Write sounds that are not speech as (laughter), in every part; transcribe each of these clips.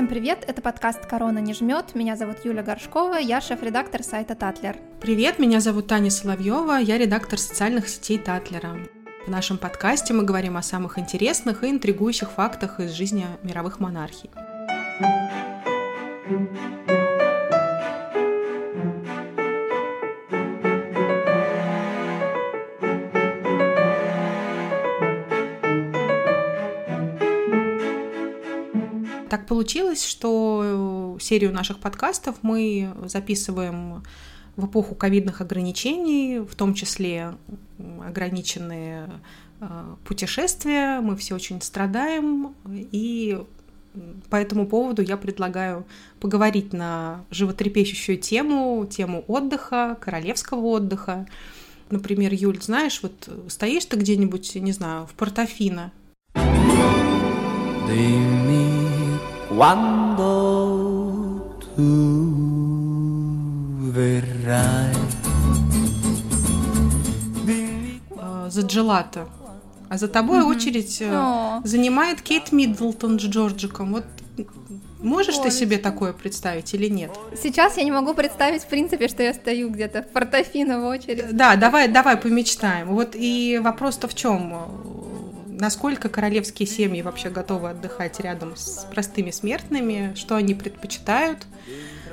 Всем привет, это подкаст «Корона не жмет». Меня зовут Юля Горшкова, я шеф-редактор сайта Татлер. Привет, меня зовут Таня Соловьева, я редактор социальных сетей Татлера. В нашем подкасте мы говорим о самых интересных и интригующих фактах из жизни мировых монархий. Так получилось, что серию наших подкастов мы записываем в эпоху ковидных ограничений, в том числе ограниченные э, путешествия. Мы все очень страдаем, и по этому поводу я предлагаю поговорить на животрепещущую тему, тему отдыха, королевского отдыха. Например, Юль, знаешь, вот стоишь ты где-нибудь, не знаю, в Портофино. Quando tu verrai За джелато. А за тобой mm-hmm. очередь oh. занимает Кейт Миддлтон с Джорджиком. Вот Можешь Ой. ты себе такое представить или нет? Сейчас я не могу представить, в принципе, что я стою где-то в портофино в очереди. Да, давай, давай помечтаем. Вот и вопрос-то в чем? Насколько королевские семьи вообще готовы отдыхать рядом с простыми смертными, что они предпочитают.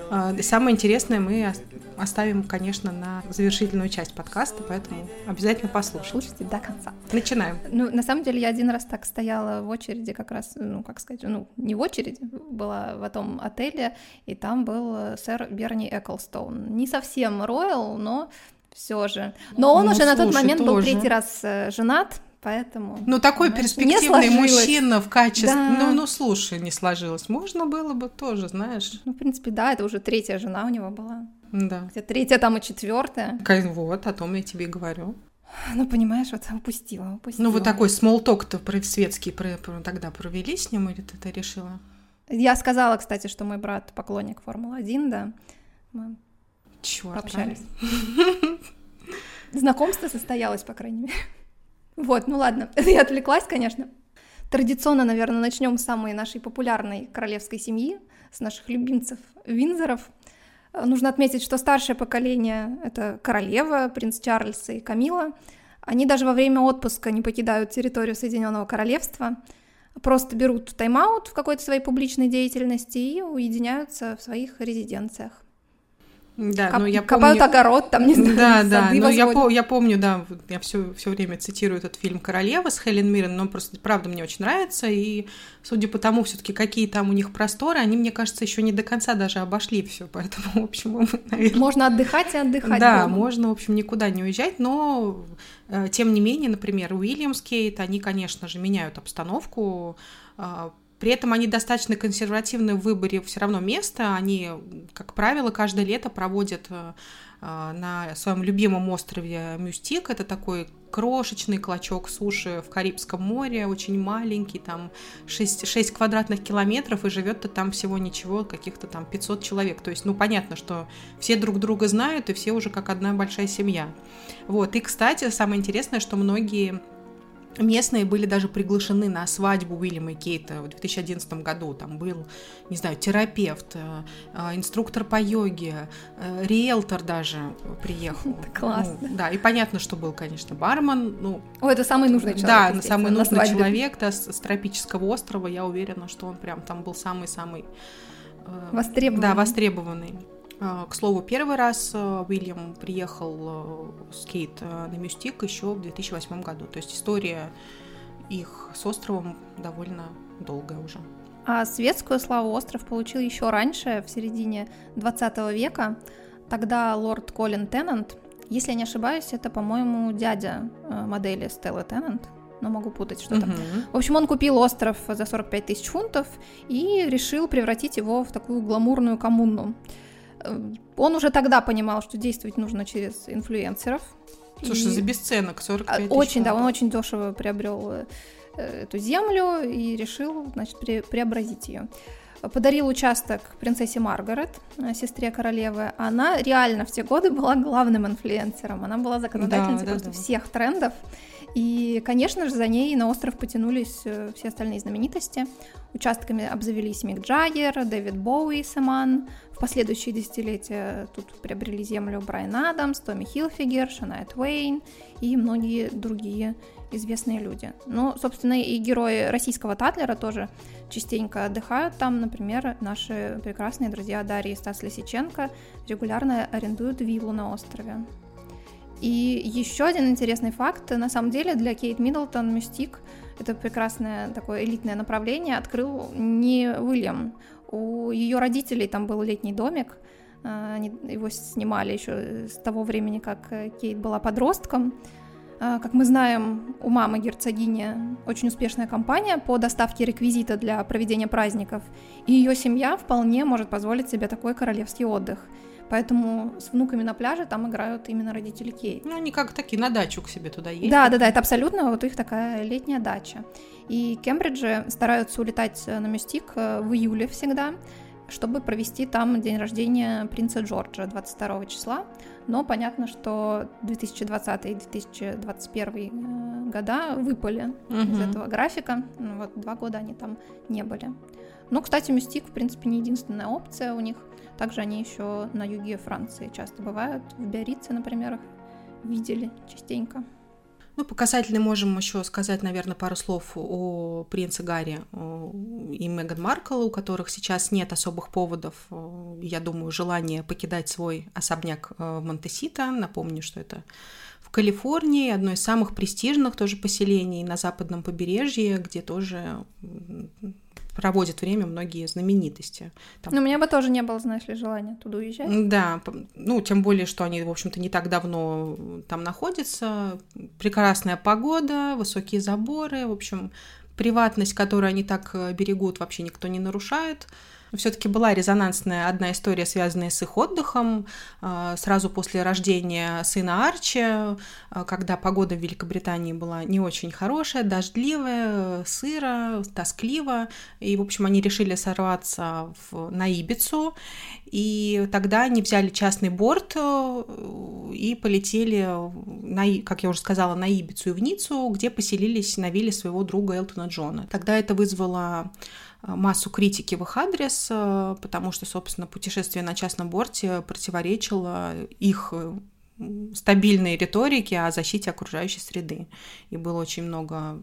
А, самое интересное мы оставим, конечно, на завершительную часть подкаста, поэтому обязательно послушайте. Слушайте до конца. Начинаем. Ну, на самом деле, я один раз так стояла в очереди, как раз, ну, как сказать, ну, не в очереди, была в этом отеле, и там был сэр Берни Эклстоун. Не совсем роял, но все же. Но он ну, уже слушай, на тот момент тоже. был третий раз э, женат, поэтому... Ну, такой перспективный мужчина в качестве... Да. Ну, ну, слушай, не сложилось. Можно было бы тоже, знаешь. Ну, в принципе, да, это уже третья жена у него была. Да. Хотя третья, там и четвертая. Вот, о том я тебе и говорю. Ну, понимаешь, вот упустила, упустила. Ну, вот такой смолток-то светский про, про, тогда провели с ним, или ты это решила? Я сказала, кстати, что мой брат поклонник Формулы-1, да. Мы Чёрт, общались. Знакомство состоялось, по крайней мере. Вот, ну ладно, (laughs) я отвлеклась, конечно. Традиционно, наверное, начнем с самой нашей популярной королевской семьи, с наших любимцев Винзоров. Нужно отметить, что старшее поколение — это королева, принц Чарльз и Камила. Они даже во время отпуска не покидают территорию Соединенного Королевства, просто берут тайм-аут в какой-то своей публичной деятельности и уединяются в своих резиденциях. Да, Коп, ну я копают помню... огород, там не знаю. Да, да, но я, по, я помню, да, я все, все время цитирую этот фильм Королева с Хелен Миррен, но просто правда мне очень нравится, и судя по тому, все-таки какие там у них просторы, они, мне кажется, еще не до конца даже обошли все, поэтому, в общем, (laughs) наверное... Можно отдыхать и отдыхать. Да, дома. можно, в общем, никуда не уезжать, но э, тем не менее, например, Уильямс Кейт, они, конечно же, меняют обстановку а, при этом они достаточно консервативны в выборе все равно места. Они, как правило, каждое лето проводят э, э, на своем любимом острове Мюстик. Это такой крошечный клочок суши в Карибском море, очень маленький, там 6, 6 квадратных километров, и живет-то там всего ничего, каких-то там 500 человек. То есть, ну, понятно, что все друг друга знают, и все уже как одна большая семья. Вот, и, кстати, самое интересное, что многие Местные были даже приглашены на свадьбу Уильяма и Кейта в 2011 году. Там был, не знаю, терапевт, э, э, инструктор по йоге, э, риэлтор даже приехал. (laughs) Это классно. Ну, да, и понятно, что был, конечно, бармен. Ну, О, это самый нужный человек. Да, самый нужный человек да, с, с тропического острова. Я уверена, что он прям там был самый-самый... Востребованный. Да, востребованный. А, к слову, первый раз а, Уильям приехал а, с Кейт на Мюстик еще в 2008 году. То есть история их с островом довольно долгая уже. А светскую славу остров получил еще раньше, в середине 20 века. Тогда лорд Колин Теннант, если я не ошибаюсь, это, по-моему, дядя модели Стеллы Теннант, но могу путать что-то. Uh-huh. В общем, он купил остров за 45 тысяч фунтов и решил превратить его в такую гламурную коммуну. Э, он уже тогда понимал, что действовать нужно через инфлюенсеров. Слушай, и... за бесценок 45 а, тысяч. Очень, да, он очень дешево приобрел э, эту землю и решил, значит, пре- преобразить ее. Подарил участок принцессе Маргарет, э, сестре королевы. Она реально в те годы была главным инфлюенсером. Она была законодательницей да, да, просто да. всех трендов. И, конечно же, за ней на остров потянулись э, все остальные знаменитости. Участками обзавелись Мик Джаггер, Дэвид Боуи, Саман. В последующие десятилетия тут приобрели землю Брайан Адамс, Томми Хилфигер, Шаная Твейн и многие другие известные люди. Ну, собственно, и герои российского Татлера тоже частенько отдыхают там. Например, наши прекрасные друзья Дарья и Стас Лисиченко регулярно арендуют виллу на острове. И еще один интересный факт, на самом деле для Кейт Миддлтон Мюстик, это прекрасное такое элитное направление, открыл не Уильям. У ее родителей там был летний домик, а, они его снимали еще с того времени, как Кейт была подростком. А, как мы знаем, у мамы герцогини очень успешная компания по доставке реквизита для проведения праздников, и ее семья вполне может позволить себе такой королевский отдых – Поэтому с внуками на пляже там играют именно родители Кейт. Ну, они как такие на дачу к себе туда ездят. Да, да, да, это абсолютно вот их такая летняя дача. И Кембриджи стараются улетать на Мюстик э, в июле всегда, чтобы провести там день рождения принца Джорджа 22 числа. Но понятно, что 2020 и 2021 э, года выпали угу. из этого графика. Ну, вот два года они там не были. Ну, кстати, Мюстик, в принципе, не единственная опция у них – также они еще на юге Франции часто бывают. В Биорице, например, их видели частенько. Ну, показательно можем еще сказать, наверное, пару слов о принце Гарри и Меган Маркл, у которых сейчас нет особых поводов, я думаю, желания покидать свой особняк э, в Монтесита. Напомню, что это в Калифорнии, одно из самых престижных тоже поселений на западном побережье, где тоже проводят время многие знаменитости. Там... Ну, у меня бы тоже не было, знаешь ли, желания туда уезжать. Да, ну, тем более, что они, в общем-то, не так давно там находятся. Прекрасная погода, высокие заборы, в общем, приватность, которую они так э, берегут, вообще никто не нарушает. Все-таки была резонансная одна история, связанная с их отдыхом. А, сразу после рождения сына Арчи, а, когда погода в Великобритании была не очень хорошая, дождливая, сыро, тоскливо. И, в общем, они решили сорваться в, на Ибицу. И тогда они взяли частный борт э, и полетели, на, как я уже сказала, на Ибицу и в Ниццу, где поселились на вилле своего друга Элтона Джона. Тогда это вызвало Э, массу критики в их адрес, э, потому что, собственно, путешествие на частном борте противоречило их э, стабильной риторике о защите окружающей среды. И было очень много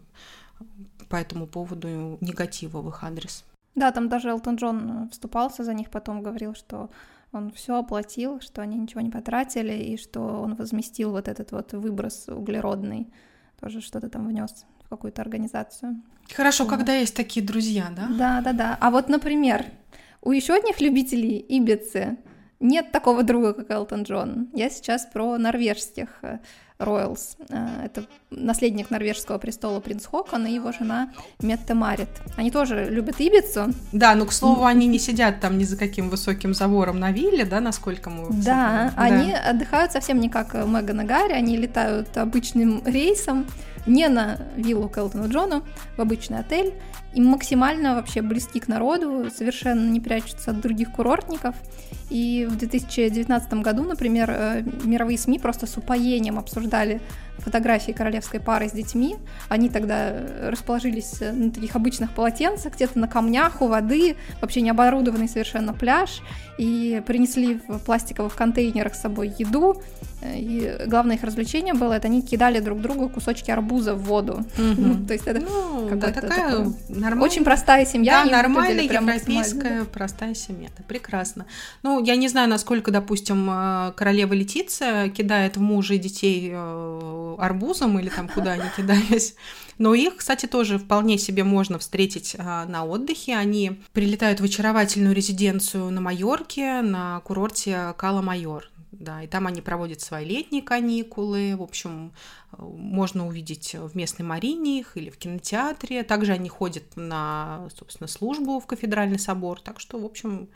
по этому поводу негатива в их адрес. Да, там даже Элтон Джон вступался за них, потом говорил, что он все оплатил, что они ничего не потратили, и что он возместил вот этот вот выброс углеродный, тоже что-то там внес в какую-то организацию. Хорошо, вот. когда есть такие друзья, да? Да, да, да. А вот, например, у еще одних любителей Ибицы нет такого друга, как Элтон Джон. Я сейчас про норвежских Роялс. Э, это наследник норвежского престола принц Хокон и его жена Метте Марит. Они тоже любят Ибицу. Да, но, к слову, они не сидят там ни за каким высоким забором на вилле, да, насколько мы... Да, они да. отдыхают совсем не как Меган и Гарри, они летают обычным рейсом, не на виллу к Элтону Джону, в обычный отель, и максимально вообще близки к народу, совершенно не прячутся от других курортников. И в 2019 году, например, э, мировые СМИ просто с упоением обсуждали фотографии королевской пары с детьми. Они тогда расположились на таких обычных полотенцах, где-то на камнях у воды, вообще не оборудованный совершенно пляж, и принесли в пластиковых контейнерах с собой еду. И главное их развлечение было, это они кидали друг другу кусочки арбуза в воду. То есть это ну, да, такая нормальная... очень простая семья. Да, нормальная европейская простая семья. Это прекрасно. Ну, я не знаю, насколько, допустим, э, королева Летиция кидает в мужа и детей э, арбузом или там куда они (laughs) кидались. Но их, кстати, тоже вполне себе можно встретить а, на отдыхе. Они прилетают в очаровательную резиденцию на Майорке, на курорте Кала-Майор. Да, и там они проводят свои летние каникулы. В общем, можно увидеть в местной марине их или в кинотеатре. Также они ходят на, собственно, службу в кафедральный собор. Так что, в общем,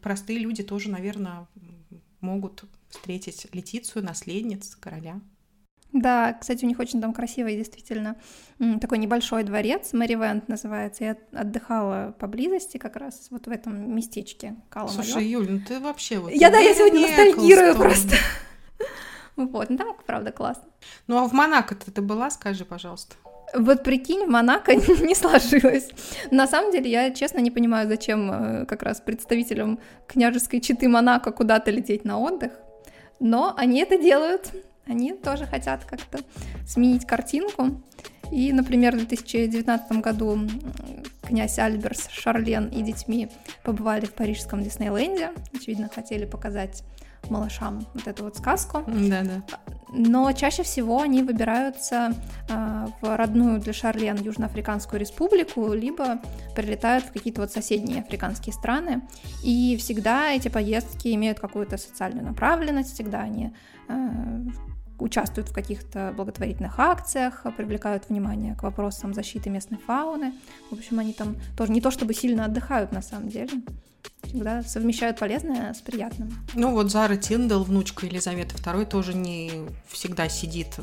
простые люди тоже, наверное, могут встретить Летицию, наследниц короля. Да, кстати, у них очень там красивый, действительно, такой небольшой дворец, Мэри Вент называется. Я отдыхала поблизости как раз вот в этом местечке Кала Слушай, Юль, ну ты вообще вот... Я, да, я сегодня ностальгирую просто. (laughs) Вот, ну там, правда, классно. Ну а в Монако-то ты была, скажи, пожалуйста. Вот прикинь, в Монако (laughs) не сложилось. На самом деле, я честно не понимаю, зачем э, как раз представителям княжеской четы Монако куда-то лететь на отдых. Но они это делают. Они тоже хотят как-то сменить картинку. И, например, в 2019 году князь Альберс, Шарлен и детьми побывали в парижском Диснейленде. Очевидно, хотели показать малышам вот эту вот сказку. Да, да. Но чаще всего они выбираются э, в родную для Шарлен Южноафриканскую республику, либо прилетают в какие-то вот соседние африканские страны. И всегда эти поездки имеют какую-то социальную направленность, всегда они э, участвуют в каких-то благотворительных акциях, привлекают внимание к вопросам защиты местной фауны. В общем, они там тоже не то чтобы сильно отдыхают на самом деле всегда совмещают полезное с приятным. Ну вот Зара Тиндал, внучка Елизаветы II, тоже не всегда сидит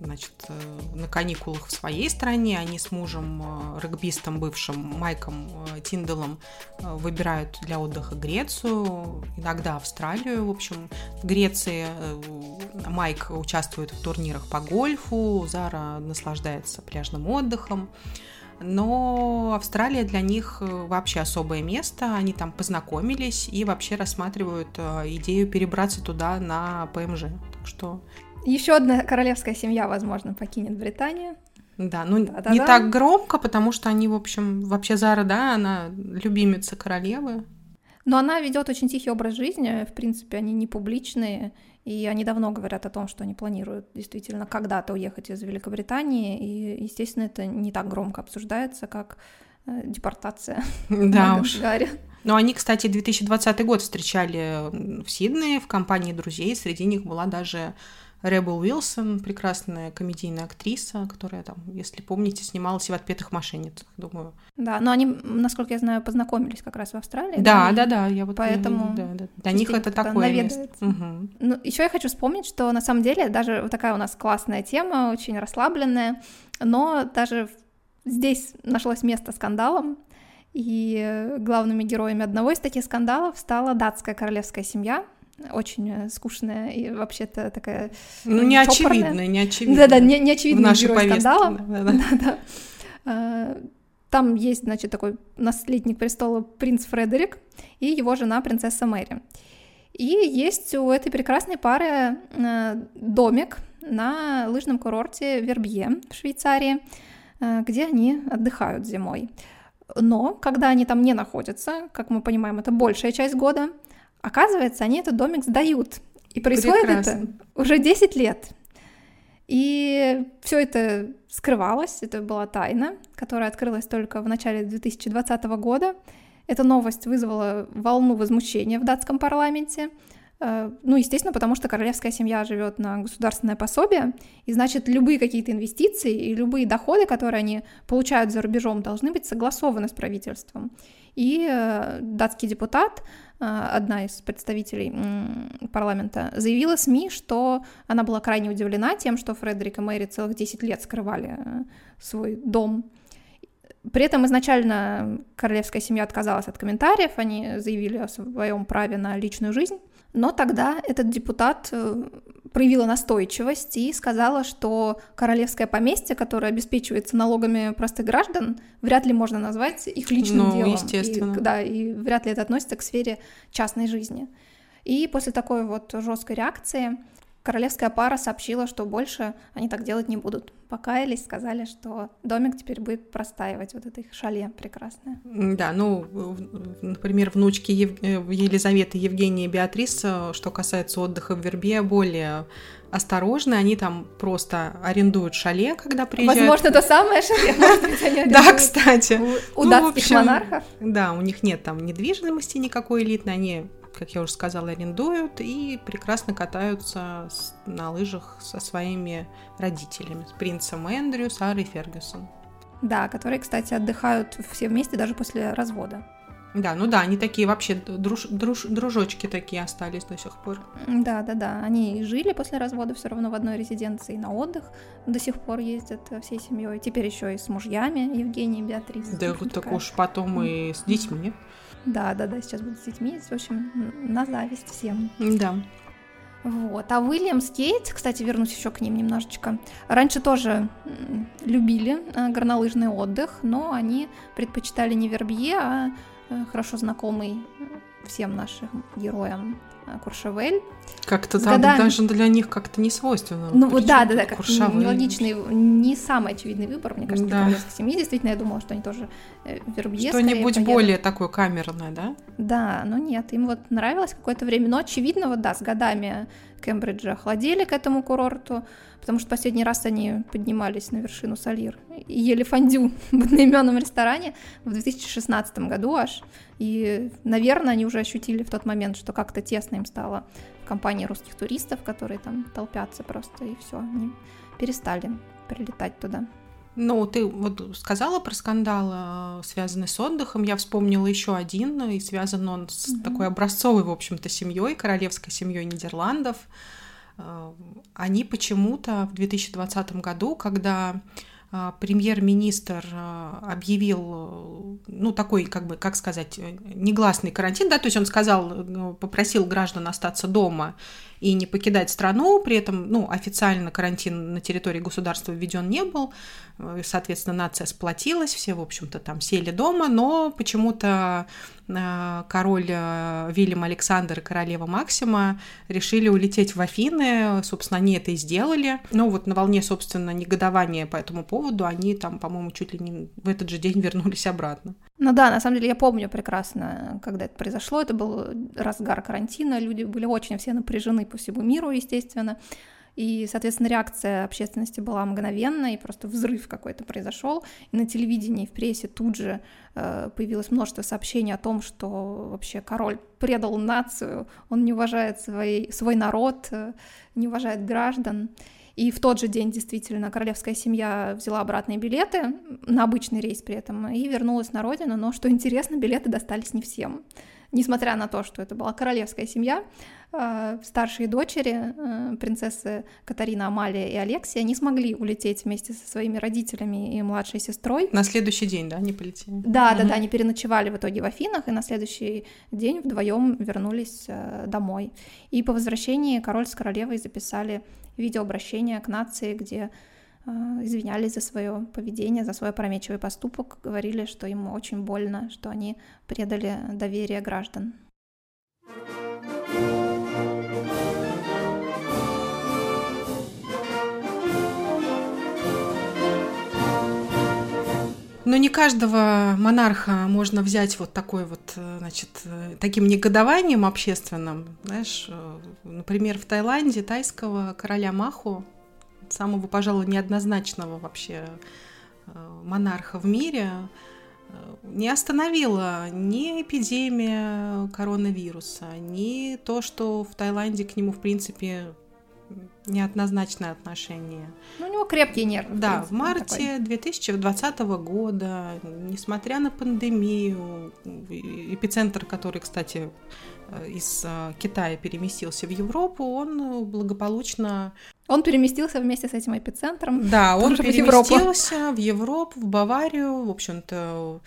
значит, э, на каникулах в своей стране. Они с мужем, э, регбистом бывшим Майком э, Тиндалом, выбирают для отдыха Грецию, иногда Австралию. В общем, в Греции Майк участвует в турнирах по гольфу, Зара наслаждается пляжным отдыхом но Австралия для них э, вообще особое место, они там познакомились и вообще рассматривают э, идею перебраться туда на ПМЖ. Так что... Еще одна королевская семья, возможно, покинет Британию. Да, ну Да-да-да. не так громко, потому что они, в общем, вообще Зара, да, она любимица королевы. Но она ведет очень тихий образ жизни, в принципе, они не публичные, и они давно говорят о том, что они планируют действительно когда-то уехать из Великобритании, и, естественно, это не так громко обсуждается, как э, депортация. (laughs) Да уж. Гарри. Но они, кстати, 2020 год встречали в Сиднее в компании друзей, среди них была даже Ребел Уилсон, прекрасная комедийная актриса, которая там, если помните, снималась и в «Отпетых мошенницах», думаю. Да, но они, насколько я знаю, познакомились как раз в Австралии. Да, да, да, да я вот поэтому да, да. для них это такое место. Угу. Ну, еще я хочу вспомнить, что на самом деле даже вот такая у нас классная тема, очень расслабленная, но даже здесь нашлось место скандалам, и главными героями одного из таких скандалов стала датская королевская семья, очень э, скучная и вообще-то такая Ну, не очевидная, не очевидная. Да-да, не, не очевидный в герой скандала. (laughs) Да-да. А, там есть, значит, такой наследник престола принц Фредерик и его жена принцесса Мэри. И есть у этой прекрасной пары э, домик на лыжном курорте Вербье в Швейцарии, э, где они отдыхают зимой. Но когда они там не находятся, как мы понимаем, это большая часть года, Оказывается, они этот домик сдают. И происходит Прекрасно. это уже 10 лет. И все это скрывалось, это была тайна, которая открылась только в начале 2020 года. Эта новость вызвала волну возмущения в датском парламенте. Э, ну, естественно, потому что королевская семья живет на государственное пособие, и значит, любые какие-то инвестиции и любые доходы, которые они получают за рубежом, должны быть согласованы с правительством. И э, датский депутат а, одна из представителей парламента, заявила СМИ, что она была крайне удивлена тем, что Фредерик и Мэри целых 10 лет скрывали э, свой дом. При этом изначально королевская семья отказалась от комментариев, они заявили о своем праве на личную жизнь. Но тогда этот депутат э, проявила настойчивость и сказала, что королевское поместье, которое обеспечивается налогами простых граждан, вряд ли можно назвать их личным ну, делом. естественно. И, да, и вряд ли это относится к сфере частной жизни. И после такой вот жесткой реакции королевская пара сообщила, что больше они так делать не будут. Покаялись, сказали, что домик теперь будет простаивать, вот это их шале прекрасное. Да, ну, например, внучки Ев... Э, Елизаветы, Евгения и Беатрис, э, что касается отдыха в Вербе, более осторожны, они там просто арендуют шале, когда приезжают. Возможно, то самое шале, может быть, они (laughs) Да, кстати. У ну, датских монархов. Да, у них нет там недвижимости никакой элитной, они как я уже сказала, арендуют и прекрасно катаются на лыжах со своими родителями, с принцем Эндрю, Сарой Фергюсон. Да, которые, кстати, отдыхают все вместе даже после развода. Да, ну да, они такие вообще друж, друж, дружочки такие остались до сих пор. Да, да, да. Они жили после развода все равно в одной резиденции на отдых. До сих пор ездят всей семьей. Теперь еще и с мужьями Евгений и Беатрис. Да, вот так уж потом и с детьми. Да, да, да, сейчас буду с детьми. В общем, на зависть всем. Да. Вот. А Уильямс Гейтс, кстати, вернусь еще к ним немножечко, раньше тоже любили э, горнолыжный отдых, но они предпочитали не Вербье, а э, хорошо знакомый э, всем нашим героям Куршавель. Как-то там годами... даже для них как-то не свойственно. Ну вот да, да, да, как нелогичный, не самый очевидный выбор, мне кажется, да. для королевской семьи. Действительно, я думала, что они тоже э, Вербье Что-нибудь более такое камерное, да? Да, но нет, им вот нравилось какое-то время, но очевидно, вот да, с годами Кембриджа охладели к этому курорту, потому что последний раз они поднимались на вершину Салир и ели фондю (laughs) в одноименном ресторане в 2016 году аж. И, наверное, они уже ощутили в тот момент, что как-то тесно им стало компании русских туристов, которые там толпятся просто, и все, они перестали прилетать туда. Ну, ты вот сказала про скандал, э, связанный с отдыхом. Я вспомнила еще один, и связан он с угу. такой образцовой, в общем-то, семьей, королевской семьей Нидерландов. Э, они почему-то в 2020 году, когда э, премьер-министр э, объявил, ну, такой, как бы, как сказать, негласный карантин, да, то есть он сказал, попросил граждан остаться дома и не покидать страну, при этом, ну, официально карантин на территории государства введен не был, соответственно, нация сплотилась, все, в общем-то, там сели дома, но почему-то Э, король э, Вильям Александр и королева Максима решили улететь в Афины, собственно, они это и сделали. Ну вот на волне, собственно, негодования по этому поводу они там, по-моему, чуть ли не в этот же день (laughs) вернулись обратно. Ну да, на самом деле я помню прекрасно, когда это произошло, это был разгар карантина, люди были очень все напряжены по всему миру, естественно. И, соответственно, реакция общественности была мгновенная, и просто взрыв какой-то произошел. И на телевидении, в прессе тут же э, появилось множество сообщений о том, что вообще король предал нацию, он не уважает свой, свой народ, э, не уважает граждан. И в тот же день действительно королевская семья взяла обратные билеты на обычный рейс при этом и вернулась на родину, но что интересно, билеты достались не всем несмотря на то, что это была королевская семья, э, старшие дочери, э, принцессы Катарина, Амалия и Алексия, не смогли улететь вместе со своими родителями и младшей сестрой. На следующий день, да, они полетели? Да, угу. да, да, они переночевали в итоге в Афинах, и на следующий день вдвоем вернулись э, домой. И по возвращении король с королевой записали видеообращение к нации, где извинялись за свое поведение, за свой опрометчивый поступок, говорили, что им очень больно, что они предали доверие граждан. Но не каждого монарха можно взять вот такой вот, э, значит, э, таким негодованием общественным. Знаешь, э, например, в Таиланде тайского короля Маху самого, пожалуй, неоднозначного вообще э, монарха в мире, э, не остановила ни эпидемия коронавируса, ни то, что в Таиланде к нему, в принципе, неоднозначное отношение. Ну, у него крепкие нервы. Да, в, принципе, в марте такой. 2020 года, несмотря на пандемию, эпицентр, который, кстати, э, из Китая переместился в Европу, он благополучно он переместился вместе с этим эпицентром. Да, (laughs) он переместился в Европу. в Европу, в Баварию, в общем-то,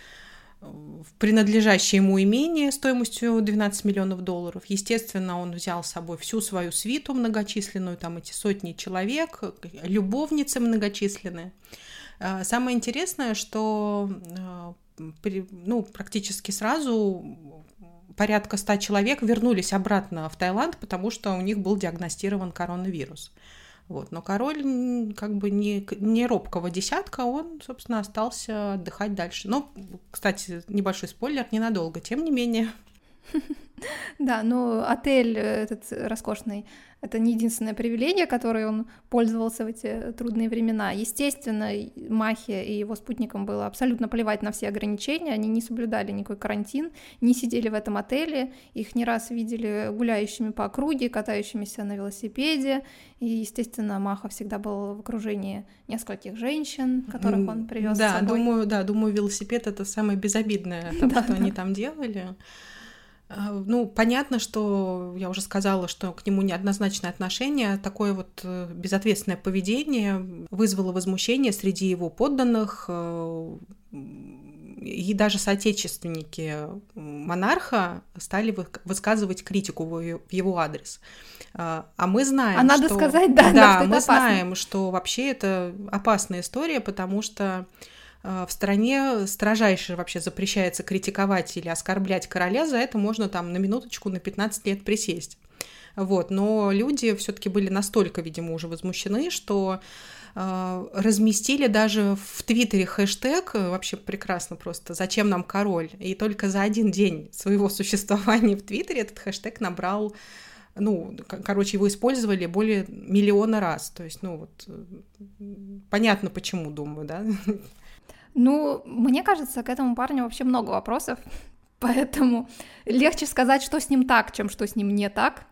в принадлежащее ему имение стоимостью 12 миллионов долларов. Естественно, он взял с собой всю свою свиту многочисленную, там эти сотни человек, любовницы многочисленные. А, самое интересное, что а, ну, практически сразу порядка 100 человек вернулись обратно в Таиланд, потому что у них был диагностирован коронавирус. Вот. Но король как бы не, не робкого десятка, он, собственно, остался отдыхать дальше. Но, кстати, небольшой спойлер, ненадолго, тем не менее. Да, ну отель этот роскошный это не единственное привилегие, которое он пользовался в эти трудные времена. Естественно, Махе и его спутникам было абсолютно плевать на все ограничения, они не соблюдали никакой карантин, не сидели в этом отеле, их не раз видели гуляющими по округе, катающимися на велосипеде, и, естественно, Маха всегда был в окружении нескольких женщин, которых он привез да, с собой. Думаю, да, думаю, велосипед — это самое безобидное, (laughs) что да. они там делали. А, ну, понятно, что я уже сказала, что к нему неоднозначное отношение. Такое вот э, безответственное поведение вызвало возмущение среди его подданных. Э, и даже соотечественники монарха стали высказывать критику в его адрес. А, а мы знаем, а что... надо сказать, да, да, мы знаем, что вообще это опасная история, потому что в стране строжайше вообще запрещается критиковать или оскорблять короля, за это можно там на минуточку, на 15 лет присесть. Вот, но люди все-таки были настолько, видимо, уже возмущены, что э, разместили даже в Твиттере хэштег, э, вообще прекрасно просто, «Зачем нам король?» И только за один день своего (laughs) существования в Твиттере этот хэштег набрал ну, короче, его использовали более миллиона раз. То есть, ну, вот, э, понятно почему, думаю, да? (laughs) Ну, мне кажется, к этому парню вообще много вопросов, (laughs) поэтому легче сказать, что с ним так, чем что с ним не так.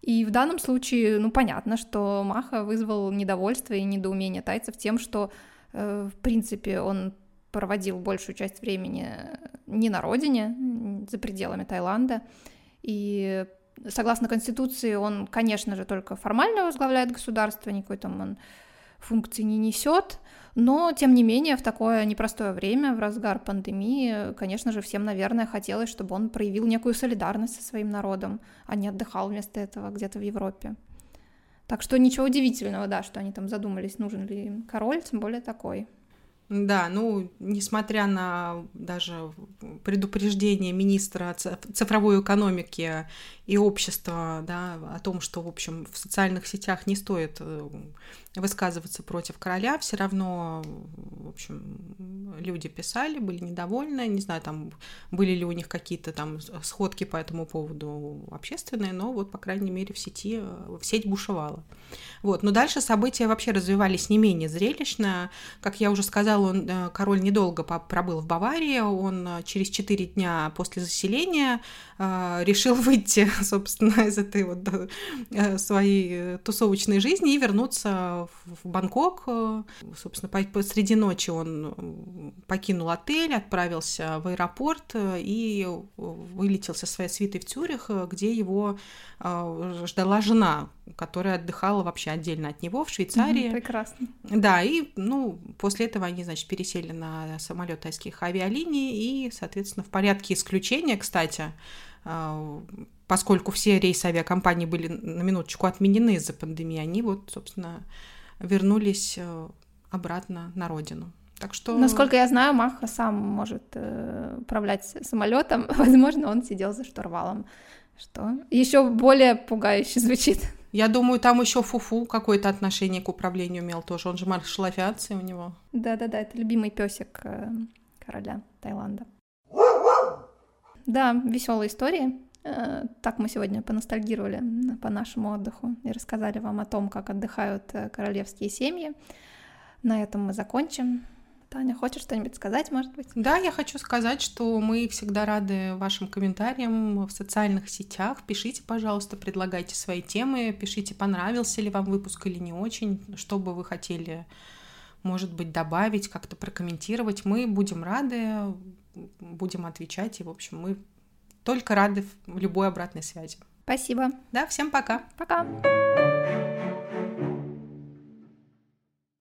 И в данном случае, ну, понятно, что Маха вызвал недовольство и недоумение тайцев тем, что, э, в принципе, он проводил большую часть времени не на родине, за пределами Таиланда. И согласно Конституции, он, конечно же, только формально возглавляет государство, никакой там он функции не несет, но, тем не менее, в такое непростое время, в разгар пандемии, конечно же, всем, наверное, хотелось, чтобы он проявил некую солидарность со своим народом, а не отдыхал вместо этого где-то в Европе. Так что ничего удивительного, да, что они там задумались, нужен ли им король, тем более такой. Да, ну, несмотря на даже предупреждение министра цифровой экономики и общества, да, о том, что, в общем, в социальных сетях не стоит э, высказываться против короля, все равно, в общем, люди писали, были недовольны, не знаю, там были ли у них какие-то там сходки по этому поводу общественные, но вот, по крайней мере, в сети, в сеть бушевала. Вот, но дальше события вообще развивались не менее зрелищно. Как я уже сказала, он, э, король недолго пробыл в Баварии, он э, через четыре дня после заселения э, решил (laughs) выйти, собственно, из этой вот своей тусовочной жизни и вернуться в Бангкок. Собственно, посреди ночи он покинул отель, отправился в аэропорт и вылетел со своей свитой в Цюрих, где его ждала жена, которая отдыхала вообще отдельно от него в Швейцарии. Прекрасно. Да, и ну, после этого они, значит, пересели на самолет тайских авиалиний и, соответственно, в порядке исключения, кстати, поскольку все рейсы авиакомпании были на минуточку отменены из-за пандемии, они вот, собственно, вернулись э, обратно на родину. Так что... Насколько я знаю, Маха сам может э, управлять самолетом. (laughs) Возможно, он сидел за штурвалом. Что еще более пугающе звучит. Я думаю, там еще Фуфу какое-то отношение к управлению имел тоже. Он же маршал авиации у него. Да-да-да, это любимый песик э, короля Таиланда. Да, веселые истории. Э, так мы сегодня поностальгировали по нашему отдыху и рассказали вам о том, как отдыхают э, королевские семьи. На этом мы закончим. Таня, хочешь что-нибудь сказать, может быть? Да, я хочу сказать, что мы всегда рады вашим комментариям в социальных сетях. Пишите, пожалуйста, предлагайте свои темы, пишите, понравился ли вам выпуск или не очень, что бы вы хотели, может быть, добавить, как-то прокомментировать. Мы будем рады, будем отвечать, и, в общем, мы только рады любой обратной связи. Спасибо. Да, всем пока. Пока.